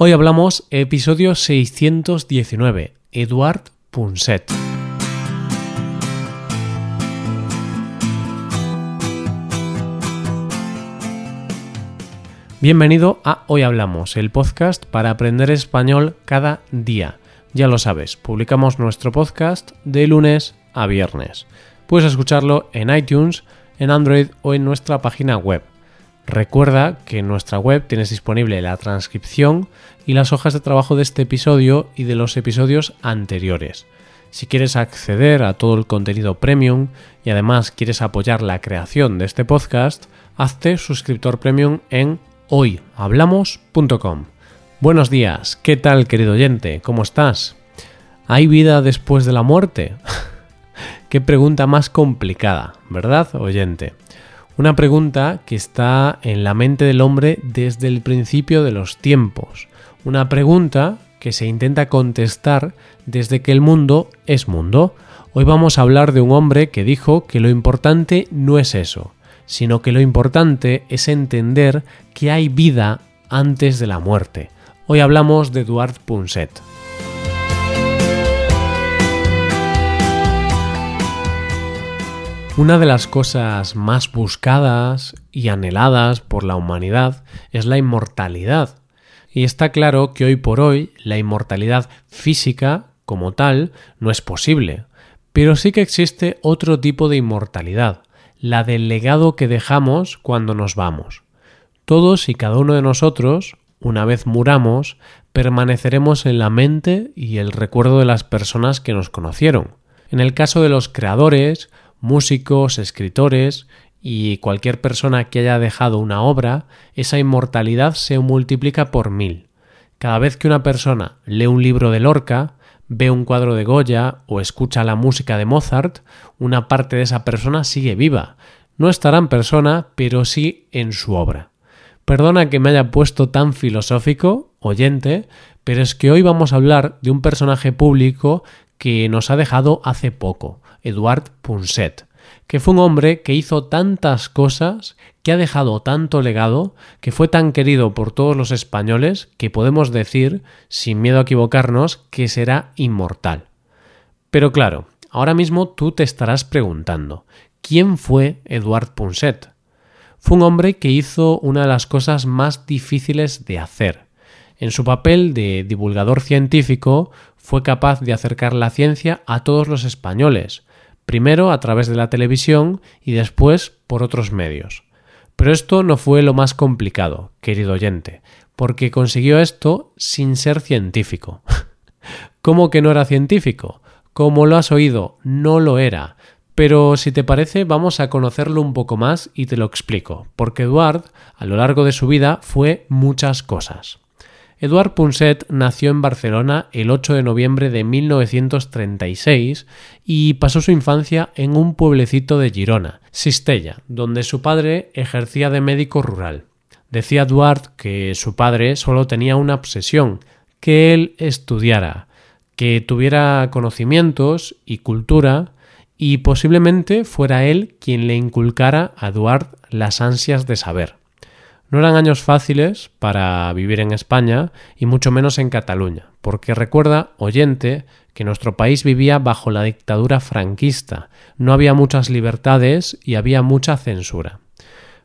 Hoy hablamos episodio 619, Eduard Punset. Bienvenido a Hoy Hablamos, el podcast para aprender español cada día. Ya lo sabes, publicamos nuestro podcast de lunes a viernes. Puedes escucharlo en iTunes, en Android o en nuestra página web. Recuerda que en nuestra web tienes disponible la transcripción y las hojas de trabajo de este episodio y de los episodios anteriores. Si quieres acceder a todo el contenido premium y además quieres apoyar la creación de este podcast, hazte suscriptor premium en hoyhablamos.com. Buenos días, ¿qué tal querido oyente? ¿Cómo estás? ¿Hay vida después de la muerte? Qué pregunta más complicada, ¿verdad, oyente? Una pregunta que está en la mente del hombre desde el principio de los tiempos. Una pregunta que se intenta contestar desde que el mundo es mundo. Hoy vamos a hablar de un hombre que dijo que lo importante no es eso, sino que lo importante es entender que hay vida antes de la muerte. Hoy hablamos de Eduard Punset. Una de las cosas más buscadas y anheladas por la humanidad es la inmortalidad. Y está claro que hoy por hoy la inmortalidad física, como tal, no es posible. Pero sí que existe otro tipo de inmortalidad, la del legado que dejamos cuando nos vamos. Todos y cada uno de nosotros, una vez muramos, permaneceremos en la mente y el recuerdo de las personas que nos conocieron. En el caso de los creadores, músicos, escritores y cualquier persona que haya dejado una obra, esa inmortalidad se multiplica por mil. Cada vez que una persona lee un libro de Lorca, ve un cuadro de Goya o escucha la música de Mozart, una parte de esa persona sigue viva. No estará en persona, pero sí en su obra. Perdona que me haya puesto tan filosófico, oyente, pero es que hoy vamos a hablar de un personaje público que nos ha dejado hace poco, Eduard Punset, que fue un hombre que hizo tantas cosas, que ha dejado tanto legado, que fue tan querido por todos los españoles, que podemos decir, sin miedo a equivocarnos, que será inmortal. Pero claro, ahora mismo tú te estarás preguntando, ¿quién fue Eduard Punset? Fue un hombre que hizo una de las cosas más difíciles de hacer. En su papel de divulgador científico fue capaz de acercar la ciencia a todos los españoles, primero a través de la televisión y después por otros medios. Pero esto no fue lo más complicado, querido oyente, porque consiguió esto sin ser científico. ¿Cómo que no era científico? Como lo has oído, no lo era. Pero si te parece, vamos a conocerlo un poco más y te lo explico, porque Eduard, a lo largo de su vida, fue muchas cosas. Eduard Punset nació en Barcelona el 8 de noviembre de 1936 y pasó su infancia en un pueblecito de Girona, Sistella, donde su padre ejercía de médico rural. Decía Eduard que su padre solo tenía una obsesión, que él estudiara, que tuviera conocimientos y cultura y posiblemente fuera él quien le inculcara a Eduard las ansias de saber. No eran años fáciles para vivir en España y mucho menos en Cataluña, porque recuerda, oyente, que nuestro país vivía bajo la dictadura franquista, no había muchas libertades y había mucha censura.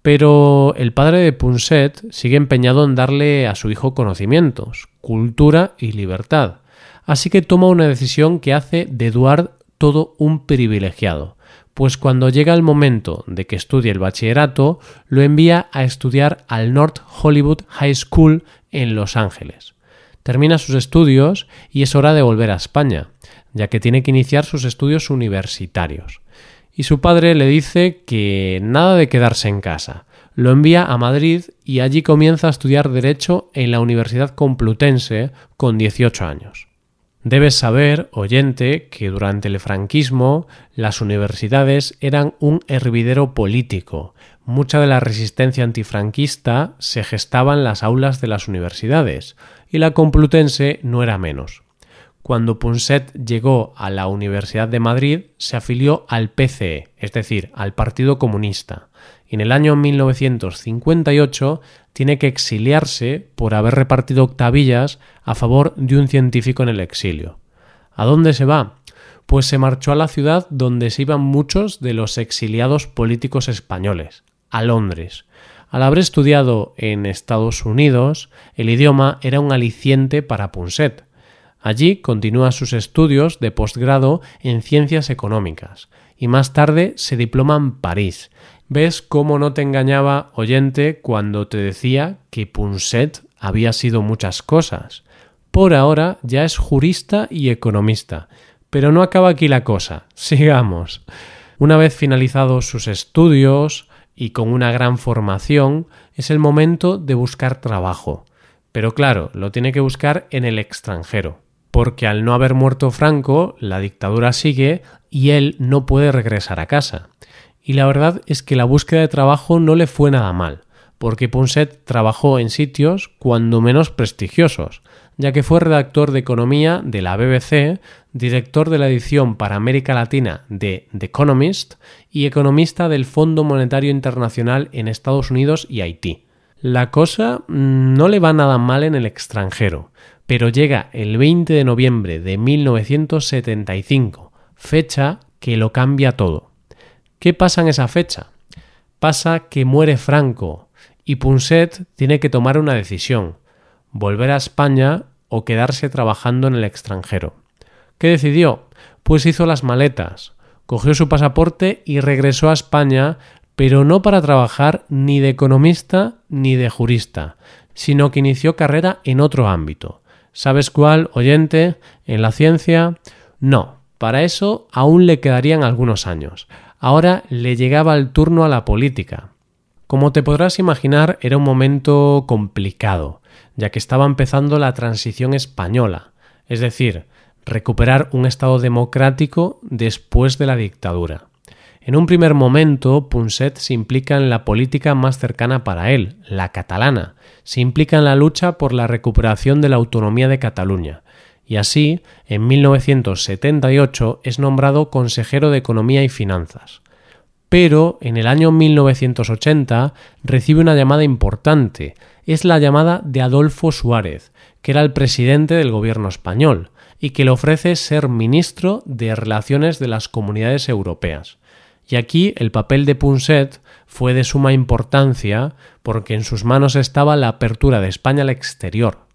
Pero el padre de Punset sigue empeñado en darle a su hijo conocimientos, cultura y libertad, así que toma una decisión que hace de Eduard todo un privilegiado, pues cuando llega el momento de que estudie el bachillerato, lo envía a estudiar al North Hollywood High School en Los Ángeles. Termina sus estudios y es hora de volver a España, ya que tiene que iniciar sus estudios universitarios. Y su padre le dice que nada de quedarse en casa. Lo envía a Madrid y allí comienza a estudiar Derecho en la Universidad Complutense con 18 años. Debes saber, oyente, que durante el franquismo las universidades eran un hervidero político. Mucha de la resistencia antifranquista se gestaba en las aulas de las universidades, y la Complutense no era menos. Cuando Punset llegó a la Universidad de Madrid, se afilió al PCE, es decir, al Partido Comunista, en el año 1958 tiene que exiliarse por haber repartido octavillas a favor de un científico en el exilio. ¿A dónde se va? Pues se marchó a la ciudad donde se iban muchos de los exiliados políticos españoles, a Londres. Al haber estudiado en Estados Unidos, el idioma era un aliciente para Punset. Allí continúa sus estudios de posgrado en ciencias económicas y más tarde se diploma en París. ¿Ves cómo no te engañaba oyente cuando te decía que Punset había sido muchas cosas? Por ahora ya es jurista y economista. Pero no acaba aquí la cosa. Sigamos. Una vez finalizados sus estudios y con una gran formación, es el momento de buscar trabajo. Pero claro, lo tiene que buscar en el extranjero, porque al no haber muerto Franco, la dictadura sigue y él no puede regresar a casa. Y la verdad es que la búsqueda de trabajo no le fue nada mal, porque Punset trabajó en sitios cuando menos prestigiosos, ya que fue redactor de economía de la BBC, director de la edición para América Latina de The Economist y economista del Fondo Monetario Internacional en Estados Unidos y Haití. La cosa no le va nada mal en el extranjero, pero llega el 20 de noviembre de 1975, fecha que lo cambia todo. ¿Qué pasa en esa fecha? Pasa que muere Franco y Punset tiene que tomar una decisión volver a España o quedarse trabajando en el extranjero. ¿Qué decidió? Pues hizo las maletas, cogió su pasaporte y regresó a España, pero no para trabajar ni de economista ni de jurista, sino que inició carrera en otro ámbito. ¿Sabes cuál, oyente? ¿En la ciencia? No, para eso aún le quedarían algunos años. Ahora le llegaba el turno a la política. Como te podrás imaginar, era un momento complicado ya que estaba empezando la transición española, es decir, recuperar un Estado democrático después de la dictadura. En un primer momento, Punset se implica en la política más cercana para él, la catalana, se implica en la lucha por la recuperación de la autonomía de Cataluña, y así, en 1978 es nombrado consejero de Economía y Finanzas pero en el año 1980 recibe una llamada importante. Es la llamada de Adolfo Suárez, que era el presidente del gobierno español, y que le ofrece ser ministro de Relaciones de las Comunidades Europeas. Y aquí el papel de Punset fue de suma importancia porque en sus manos estaba la apertura de España al exterior.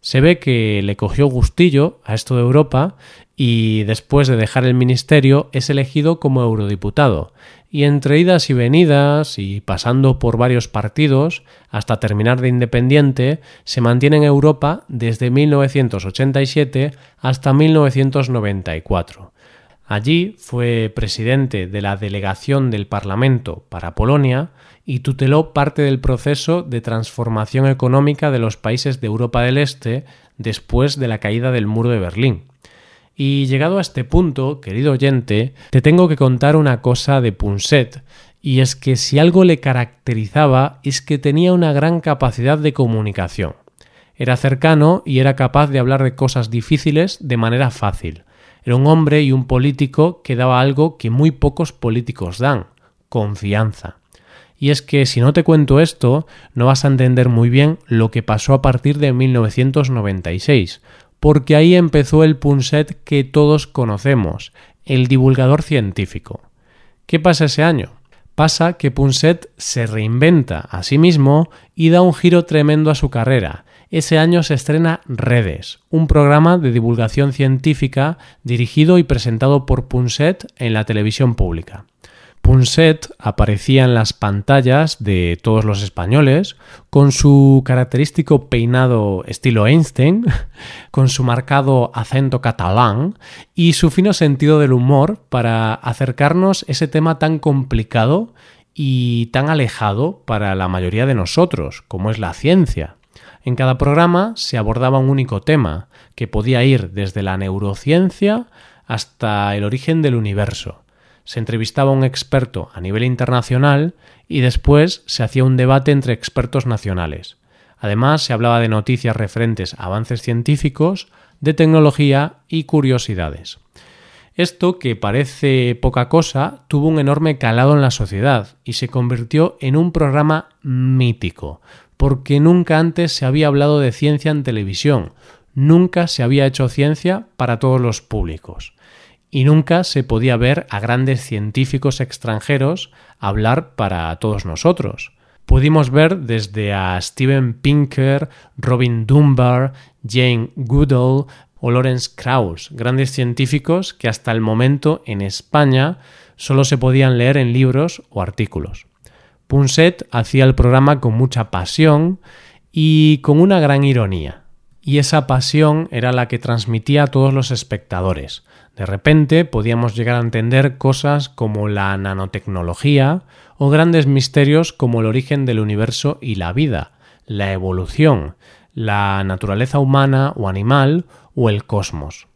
Se ve que le cogió gustillo a esto de Europa y después de dejar el ministerio es elegido como eurodiputado y entre idas y venidas y pasando por varios partidos hasta terminar de independiente, se mantiene en Europa desde 1987 hasta 1994. Allí fue presidente de la delegación del Parlamento para Polonia y tuteló parte del proceso de transformación económica de los países de Europa del Este después de la caída del muro de Berlín. Y llegado a este punto, querido oyente, te tengo que contar una cosa de Punset, y es que si algo le caracterizaba es que tenía una gran capacidad de comunicación. Era cercano y era capaz de hablar de cosas difíciles de manera fácil. Era un hombre y un político que daba algo que muy pocos políticos dan, confianza. Y es que si no te cuento esto, no vas a entender muy bien lo que pasó a partir de 1996, porque ahí empezó el Punset que todos conocemos, el divulgador científico. ¿Qué pasa ese año? Pasa que Punset se reinventa a sí mismo y da un giro tremendo a su carrera. Ese año se estrena Redes, un programa de divulgación científica dirigido y presentado por Punset en la televisión pública. Punset aparecía en las pantallas de todos los españoles con su característico peinado estilo Einstein, con su marcado acento catalán y su fino sentido del humor para acercarnos ese tema tan complicado y tan alejado para la mayoría de nosotros, como es la ciencia. En cada programa se abordaba un único tema, que podía ir desde la neurociencia hasta el origen del universo se entrevistaba a un experto a nivel internacional y después se hacía un debate entre expertos nacionales. Además, se hablaba de noticias referentes a avances científicos, de tecnología y curiosidades. Esto, que parece poca cosa, tuvo un enorme calado en la sociedad y se convirtió en un programa mítico, porque nunca antes se había hablado de ciencia en televisión, nunca se había hecho ciencia para todos los públicos y nunca se podía ver a grandes científicos extranjeros hablar para todos nosotros. Pudimos ver desde a Steven Pinker, Robin Dunbar, Jane Goodall o Lawrence Krauss, grandes científicos que hasta el momento en España solo se podían leer en libros o artículos. Punset hacía el programa con mucha pasión y con una gran ironía. Y esa pasión era la que transmitía a todos los espectadores. De repente podíamos llegar a entender cosas como la nanotecnología o grandes misterios como el origen del universo y la vida, la evolución, la naturaleza humana o animal o el cosmos.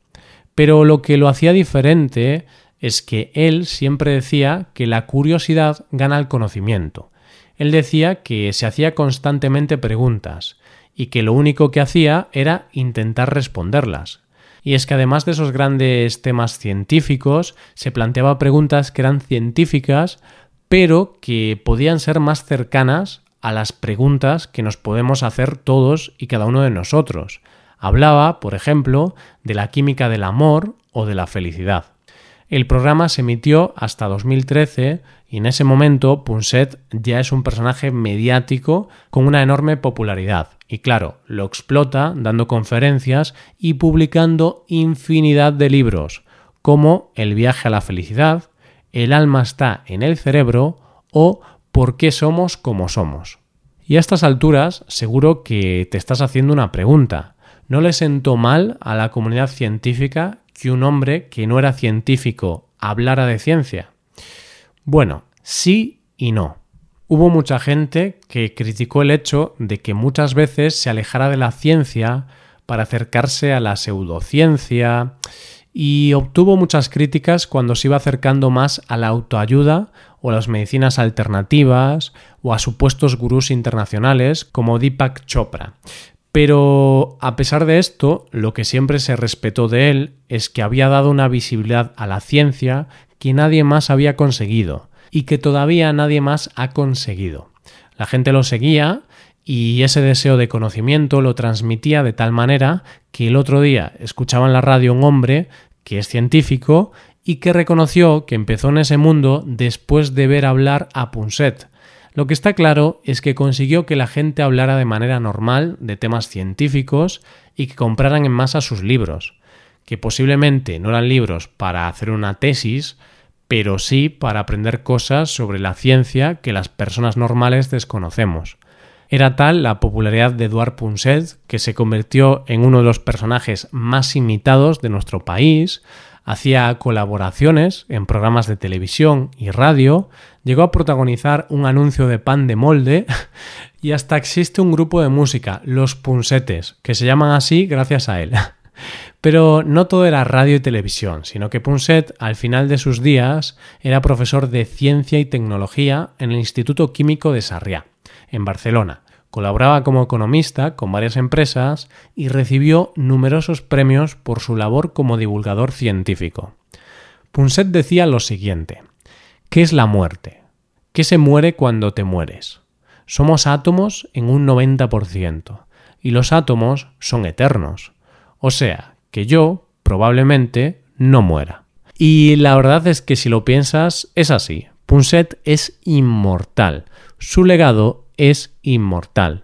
Pero lo que lo hacía diferente es que él siempre decía que la curiosidad gana el conocimiento. Él decía que se hacía constantemente preguntas y que lo único que hacía era intentar responderlas. Y es que además de esos grandes temas científicos, se planteaba preguntas que eran científicas, pero que podían ser más cercanas a las preguntas que nos podemos hacer todos y cada uno de nosotros. Hablaba, por ejemplo, de la química del amor o de la felicidad. El programa se emitió hasta 2013 y en ese momento Punset ya es un personaje mediático con una enorme popularidad. Y claro, lo explota dando conferencias y publicando infinidad de libros, como El viaje a la felicidad, El alma está en el cerebro o ¿Por qué somos como somos? Y a estas alturas seguro que te estás haciendo una pregunta. ¿No le sentó mal a la comunidad científica que un hombre que no era científico hablara de ciencia? Bueno, sí y no. Hubo mucha gente que criticó el hecho de que muchas veces se alejara de la ciencia para acercarse a la pseudociencia y obtuvo muchas críticas cuando se iba acercando más a la autoayuda o a las medicinas alternativas o a supuestos gurús internacionales como Deepak Chopra. Pero a pesar de esto, lo que siempre se respetó de él es que había dado una visibilidad a la ciencia que nadie más había conseguido y que todavía nadie más ha conseguido. La gente lo seguía y ese deseo de conocimiento lo transmitía de tal manera que el otro día escuchaba en la radio un hombre que es científico y que reconoció que empezó en ese mundo después de ver hablar a Punset, lo que está claro es que consiguió que la gente hablara de manera normal de temas científicos y que compraran en masa sus libros, que posiblemente no eran libros para hacer una tesis, pero sí para aprender cosas sobre la ciencia que las personas normales desconocemos. Era tal la popularidad de Eduard Punset que se convirtió en uno de los personajes más imitados de nuestro país, hacía colaboraciones en programas de televisión y radio, llegó a protagonizar un anuncio de pan de molde y hasta existe un grupo de música, Los Punsetes, que se llaman así gracias a él. Pero no todo era radio y televisión, sino que Punset, al final de sus días, era profesor de ciencia y tecnología en el Instituto Químico de Sarriá, en Barcelona, Colaboraba como economista con varias empresas y recibió numerosos premios por su labor como divulgador científico. Punset decía lo siguiente: ¿Qué es la muerte? ¿Qué se muere cuando te mueres? Somos átomos en un 90% y los átomos son eternos. O sea, que yo probablemente no muera. Y la verdad es que si lo piensas, es así. Punset es inmortal. Su legado es inmortal.